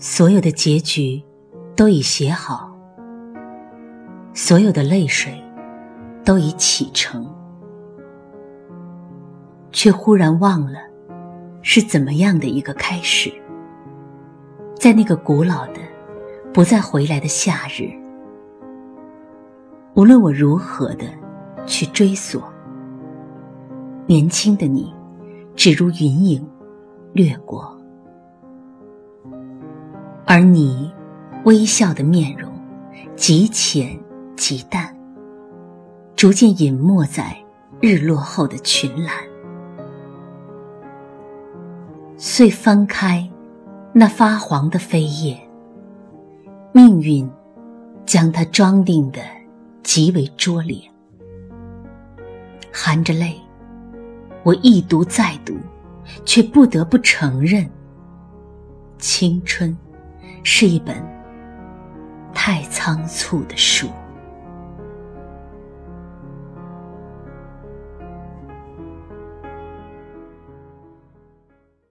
所有的结局都已写好，所有的泪水都已启程，却忽然忘了是怎么样的一个开始。在那个古老的、不再回来的夏日，无论我如何的去追索，年轻的你，只如云影掠过。而你微笑的面容，极浅极淡，逐渐隐没在日落后的群岚。遂翻开那发黄的飞页，命运将它装订的极为拙劣。含着泪，我一读再读，却不得不承认，青春。是一本太仓促的书。